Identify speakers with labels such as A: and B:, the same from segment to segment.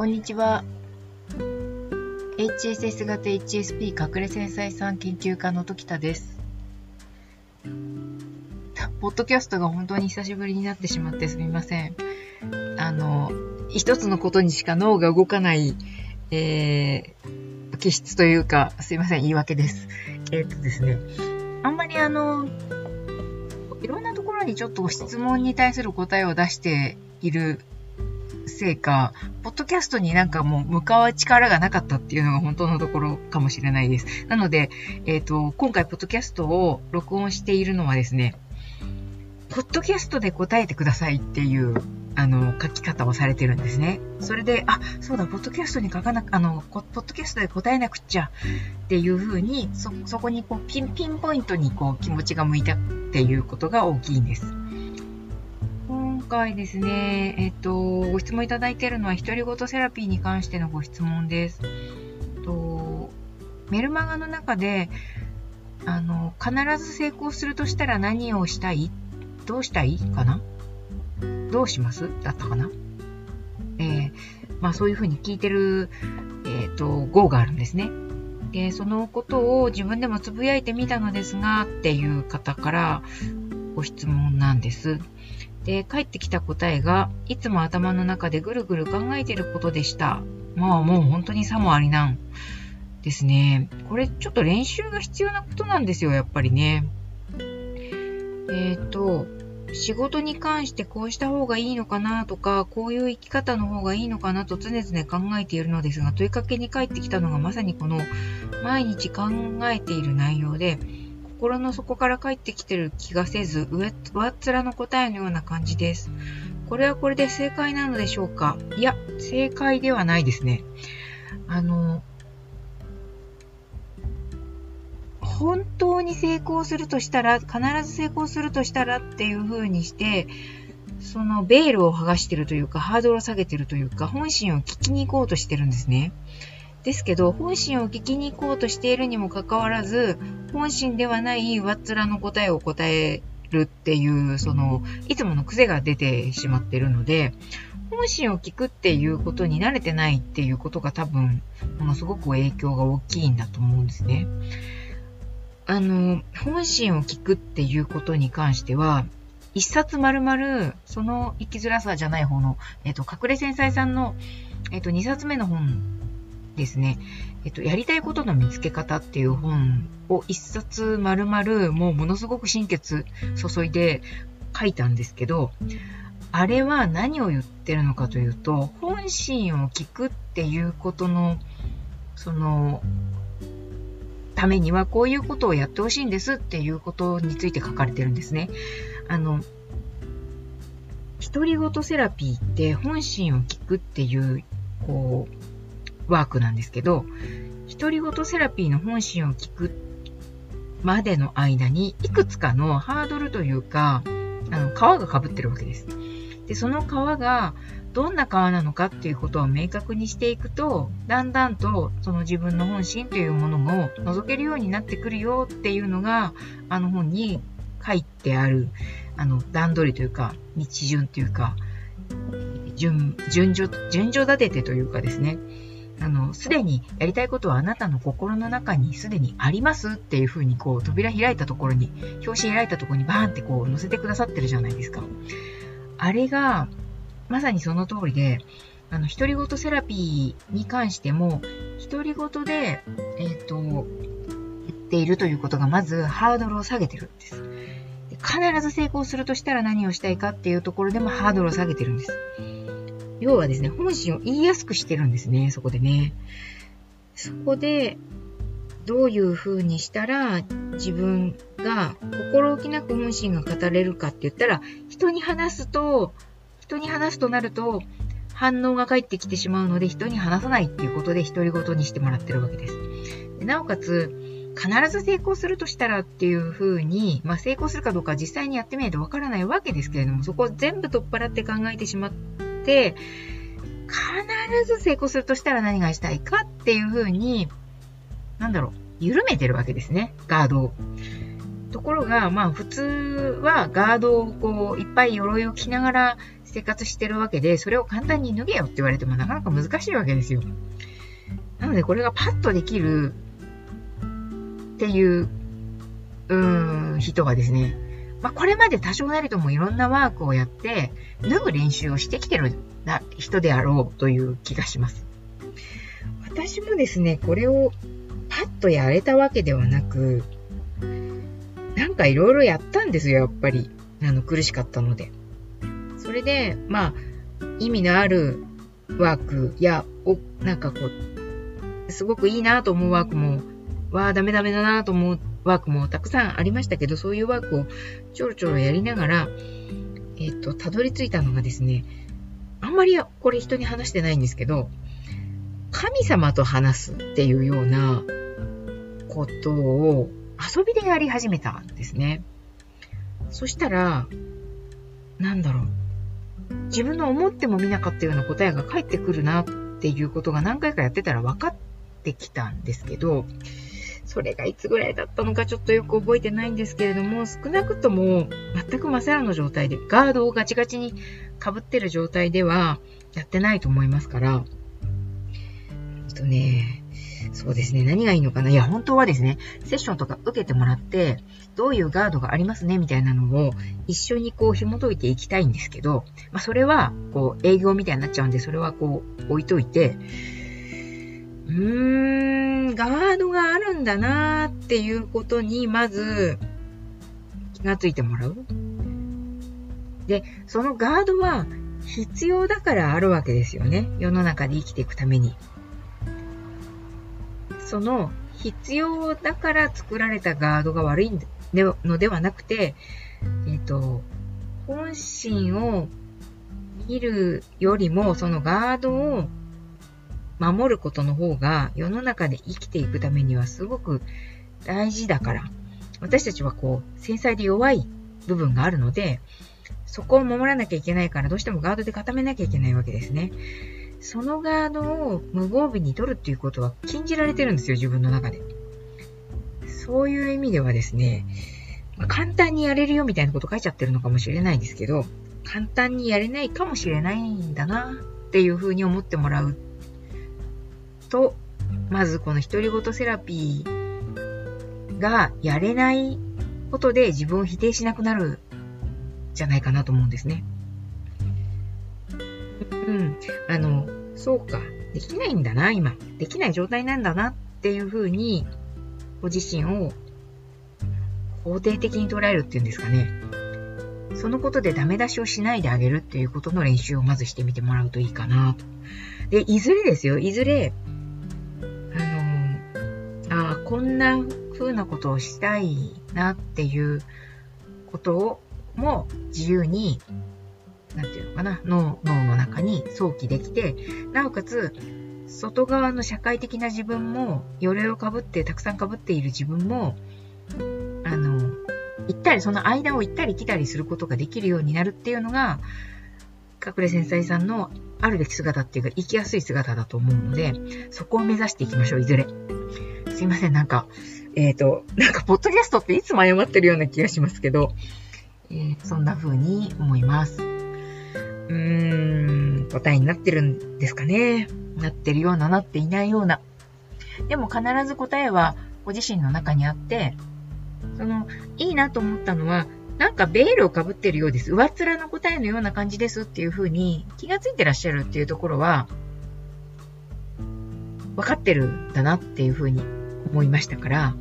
A: こんにちは。HSS 型 HSP 隠れ繊細さん研究家の時田です。ポッドキャストが本当に久しぶりになってしまってすみません。あの、一つのことにしか脳が動かない、えー、気質というか、すいません、言い訳です。えー、っとですね、あんまりあの、いろんなところにちょっと質問に対する答えを出しているせいか、ポッドキャストになんかもう向かう力がなかったっていうのが本当のところかもしれないです。なので、えっ、ー、と、今回ポッドキャストを録音しているのはですね、ポッドキャストで答えてくださいっていう、あの、書き方をされてるんですね。それで、あ、そうだ、ポッドキャストに書かな、あの、ポッドキャストで答えなくっちゃっていうふうに、そ、そこにこう、ピン、ピンポイントにこう、気持ちが向いたっていうことが大きいんです。回ですね、えっと、ご質問いただいているのは、独り言セラピーに関してのご質問です。とメルマガの中で、あの、必ず成功するとしたら何をしたい？どうしたい？かな？どうします？だったかな？えー、まあそういうふうに聞いてる、えっ、ー、と、号があるんですね。で、そのことを自分でもつぶやいてみたのですが、っていう方からご質問なんです。で、返ってきた答えが、いつも頭の中でぐるぐる考えてることでした。まあもう本当にさもありなんですね。これちょっと練習が必要なことなんですよ、やっぱりね。えっ、ー、と、仕事に関してこうした方がいいのかなとか、こういう生き方の方がいいのかなと常々考えているのですが、問いかけに返ってきたのがまさにこの毎日考えている内容で、心の底から帰ってきてる気がせず、上っ面の答えのような感じです。これはこれで正解なのでしょうか？いや、正解ではないですね。あの、本当に成功するとしたら、必ず成功するとしたらっていう風にして、そのベールを剥がしてるというか、ハードルを下げてるというか、本心を聞きに行こうとしてるんですね。ですけど、本心を聞きに行こうとしているにもかかわらず、本心ではないわっ面の答えを答えるっていう、その、いつもの癖が出てしまってるので、本心を聞くっていうことに慣れてないっていうことが多分、ものすごく影響が大きいんだと思うんですね。あの、本心を聞くっていうことに関しては、一冊丸々、その生きづらさじゃない方の、えっと、隠れ繊細さんの、えっと、二冊目の本ですね、えっと、やりたいことの見つけ方っていう本を一冊丸々もうものすごく心血注いで書いたんですけど、あれは何を言ってるのかというと、本心を聞くっていうことの、その、ためにはこういうことをやってほしいんですっていうことについて書かれてるんですね。あの、独り言セラピーって本心を聞くっていう、こう、ワークなんですけど、独り言セラピーの本心を聞くまでの間に、いくつかのハードルというか、あの、皮が被ってるわけです。で、その皮が、どんな皮なのかっていうことを明確にしていくと、だんだんとその自分の本心というものも覗けるようになってくるよっていうのが、あの本に書いてある、あの、段取りというか、道順というか、順、順序、順序立ててというかですね、あの、すでにやりたいことはあなたの心の中にすでにありますっていうふうにこう扉開いたところに、表紙開いたところにバーンってこう載せてくださってるじゃないですか。あれが、まさにその通りで、あの、独り言セラピーに関しても、独り言で、えっ、ー、と、言っているということがまずハードルを下げてるんです。必ず成功するとしたら何をしたいかっていうところでもハードルを下げてるんです。要はですね、本心を言いやすくしてるんですね、そこでね。そこで、どういう風にしたら自分が心置きなく本心が語れるかって言ったら、人に話すと、人に話すとなると、反応が返ってきてしまうので人に話さないっていうことで独り言にしてもらってるわけです。でなおかつ、必ず成功するとしたらっていう風に、まあ成功するかどうか実際にやってみないとわからないわけですけれども、そこを全部取っ払って考えてしまって、必ず成功するとしたら何がしたいかっていうふうに、なんだろう、緩めてるわけですね、ガードを。ところが、まあ普通はガードをこういっぱい鎧を着ながら生活してるわけで、それを簡単に脱げよって言われてもなかなか難しいわけですよ。なのでこれがパッとできるっていう、うん、人はですね、まあこれまで多少なりともいろんなワークをやって、脱ぐ練習をしてきてるな人であろうという気がします。私もですね、これをパッとやれたわけではなく、なんかいろいろやったんですよ、やっぱり。あの、苦しかったので。それで、まあ、意味のあるワークや、お、なんかこう、すごくいいなと思うワークも、わあ、ダメダメだなと思うワークもたくさんありましたけど、そういうワークをちょろちょろやりながら、えっ、と、たどり着いたのがですね、あんまりこれ人に話してないんですけど、神様と話すっていうようなことを遊びでやり始めたんですね。そしたら、なんだろう。自分の思ってもみなかったような答えが返ってくるなっていうことが何回かやってたら分かってきたんですけど、それがいつぐらいだったのかちょっとよく覚えてないんですけれども、少なくとも全くまさらの状態で、ガードをガチガチに被ってる状態ではやってないと思いますから、えっとね、そうですね、何がいいのかな。いや、本当はですね、セッションとか受けてもらって、どういうガードがありますね、みたいなのを一緒にこう紐解いていきたいんですけど、まあ、それは、こう、営業みたいになっちゃうんで、それはこう、置いといて、うーん、ガードがあるんだなーっていうことに、まず、気がついてもらう。で、そのガードは必要だからあるわけですよね。世の中で生きていくために。その必要だから作られたガードが悪いのではなくて、えっ、ー、と、本心を見るよりも、そのガードを守ることの方が世の中で生きていくためにはすごく大事だから、私たちはこう、繊細で弱い部分があるので、そこを守らなきゃいけないから、どうしてもガードで固めなきゃいけないわけですね。そのガードを無防備に取るっていうことは禁じられてるんですよ、自分の中で。そういう意味ではですね、まあ、簡単にやれるよみたいなこと書いちゃってるのかもしれないですけど、簡単にやれないかもしれないんだなっていうふうに思ってもらうと、まずこの独り言セラピーがやれないことで自分を否定しなくなるじゃないかなと思うんですね。うん。あの、そうか。できないんだな、今。できない状態なんだなっていうふうに、ご自身を肯定的に捉えるっていうんですかね。そのことでダメ出しをしないであげるっていうことの練習をまずしてみてもらうといいかなと。で、いずれですよ、いずれ、こんな風なことをしたいなっていうことをも自由に、なんていうのかな、脳脳の中に想起できて、なおかつ、外側の社会的な自分も、鎧をかぶって、たくさんかぶっている自分も、あの、行ったり、その間を行ったり来たりすることができるようになるっていうのが、隠れ繊細さんのあるべき姿っていうか、生きやすい姿だと思うので、そこを目指していきましょう、いずれ。すいません、なんか、えっ、ー、と、なんか、ポッドキャストっていつも謝ってるような気がしますけど、えー、そんな風に思います。うーん、答えになってるんですかね。なってるような、なっていないような。でも必ず答えはご自身の中にあって、その、いいなと思ったのは、なんかベールをかぶってるようです。上っ面の答えのような感じですっていう風に気がついてらっしゃるっていうところは、分かってるんだなっていう風に思いましたから、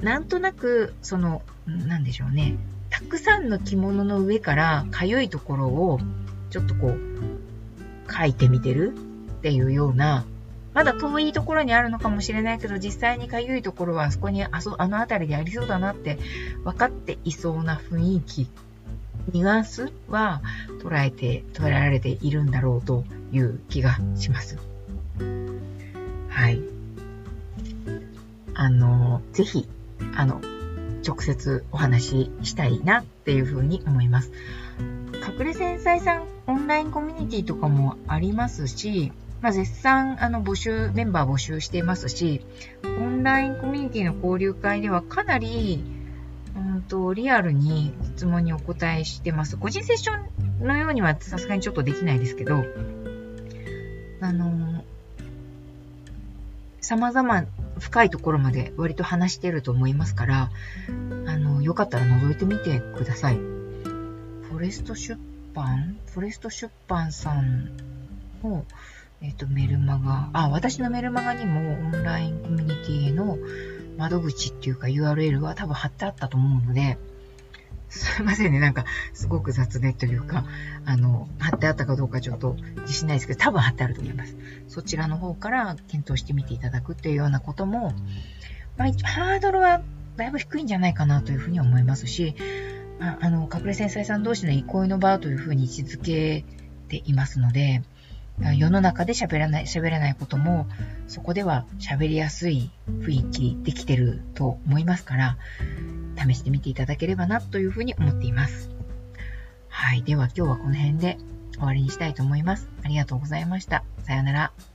A: なんとなく、その、なんでしょうね。たくさんの着物の上からかゆいところをちょっとこう書いてみてるっていうような、まだ遠いところにあるのかもしれないけど、実際にかゆいところはあそこにあそ、あの辺りでありそうだなって分かっていそうな雰囲気、ニュアンスは捉えて、捉えられているんだろうという気がします。はい。あの、ぜひ、あの、直接お話ししたいなっていうふうに思います。隠れ繊細さんオンラインコミュニティとかもありますし、まあ、絶賛あの募集、メンバー募集していますし、オンラインコミュニティの交流会ではかなりうんと、リアルに質問にお答えしてます。個人セッションのようにはさすがにちょっとできないですけど、あの、様々深いところまで割と話してると思いますから、あの、よかったら覗いてみてください。フォレスト出版？フォレスト出版さんの、えっ、ー、と、メルマガ、あ、私のメルマガにもオンラインコミュニティへの窓口っていうか URL は多分貼ってあったと思うので、すいませんね。なんか、すごく雑でというか、あの、貼ってあったかどうかちょっと自信ないですけど、多分貼ってあると思います。そちらの方から検討してみていただくっていうようなことも、まあ、ハードルはだいぶ低いんじゃないかなというふうに思いますし、まああの、隠れ繊細さん同士の憩いの場というふうに位置づけていますので、世の中で喋らない、喋れないことも、そこでは喋りやすい雰囲気できてると思いますから、試してみていただければなというふうに思っています。はい。では今日はこの辺で終わりにしたいと思います。ありがとうございました。さようなら。